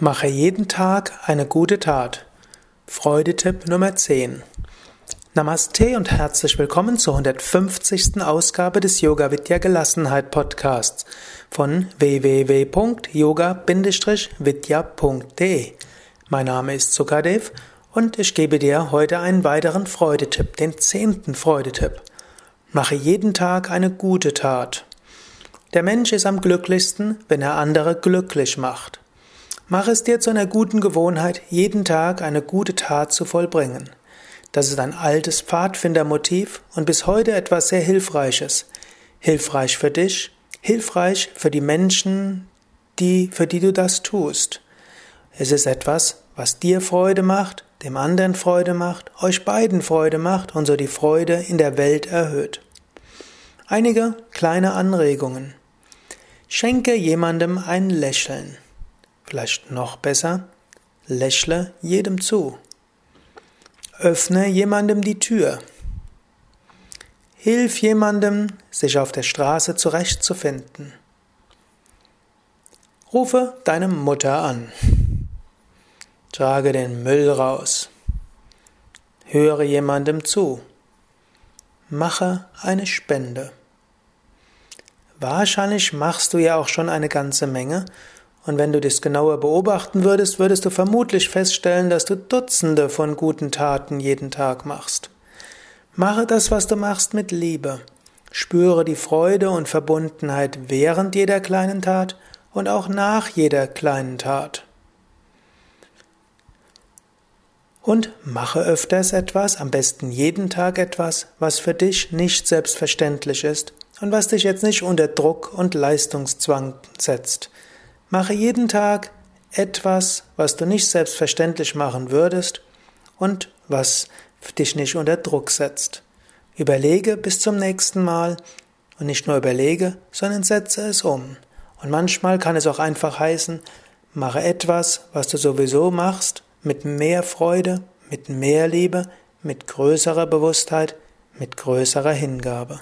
Mache jeden Tag eine gute Tat. Freudetipp Nummer 10. Namaste und herzlich willkommen zur 150. Ausgabe des Yoga Vidya Gelassenheit Podcasts von www.yoga-vidya.de. Mein Name ist Sukadev und ich gebe dir heute einen weiteren Freudetipp, den zehnten Freudetipp. Mache jeden Tag eine gute Tat. Der Mensch ist am glücklichsten, wenn er andere glücklich macht. Mach es dir zu einer guten Gewohnheit, jeden Tag eine gute Tat zu vollbringen. Das ist ein altes Pfadfindermotiv und bis heute etwas sehr Hilfreiches. Hilfreich für dich, hilfreich für die Menschen, die, für die du das tust. Es ist etwas, was dir Freude macht, dem anderen Freude macht, euch beiden Freude macht und so die Freude in der Welt erhöht. Einige kleine Anregungen. Schenke jemandem ein Lächeln. Vielleicht noch besser, lächle jedem zu. Öffne jemandem die Tür. Hilf jemandem, sich auf der Straße zurechtzufinden. Rufe deine Mutter an. Trage den Müll raus. Höre jemandem zu. Mache eine Spende. Wahrscheinlich machst du ja auch schon eine ganze Menge und wenn du das genauer beobachten würdest, würdest du vermutlich feststellen, dass du Dutzende von guten Taten jeden Tag machst. Mache das, was du machst, mit Liebe. Spüre die Freude und Verbundenheit während jeder kleinen Tat und auch nach jeder kleinen Tat. Und mache öfters etwas, am besten jeden Tag etwas, was für dich nicht selbstverständlich ist und was dich jetzt nicht unter Druck und Leistungszwang setzt. Mache jeden Tag etwas, was du nicht selbstverständlich machen würdest und was dich nicht unter Druck setzt. Überlege bis zum nächsten Mal und nicht nur überlege, sondern setze es um. Und manchmal kann es auch einfach heißen, mache etwas, was du sowieso machst, mit mehr Freude, mit mehr Liebe, mit größerer Bewusstheit, mit größerer Hingabe.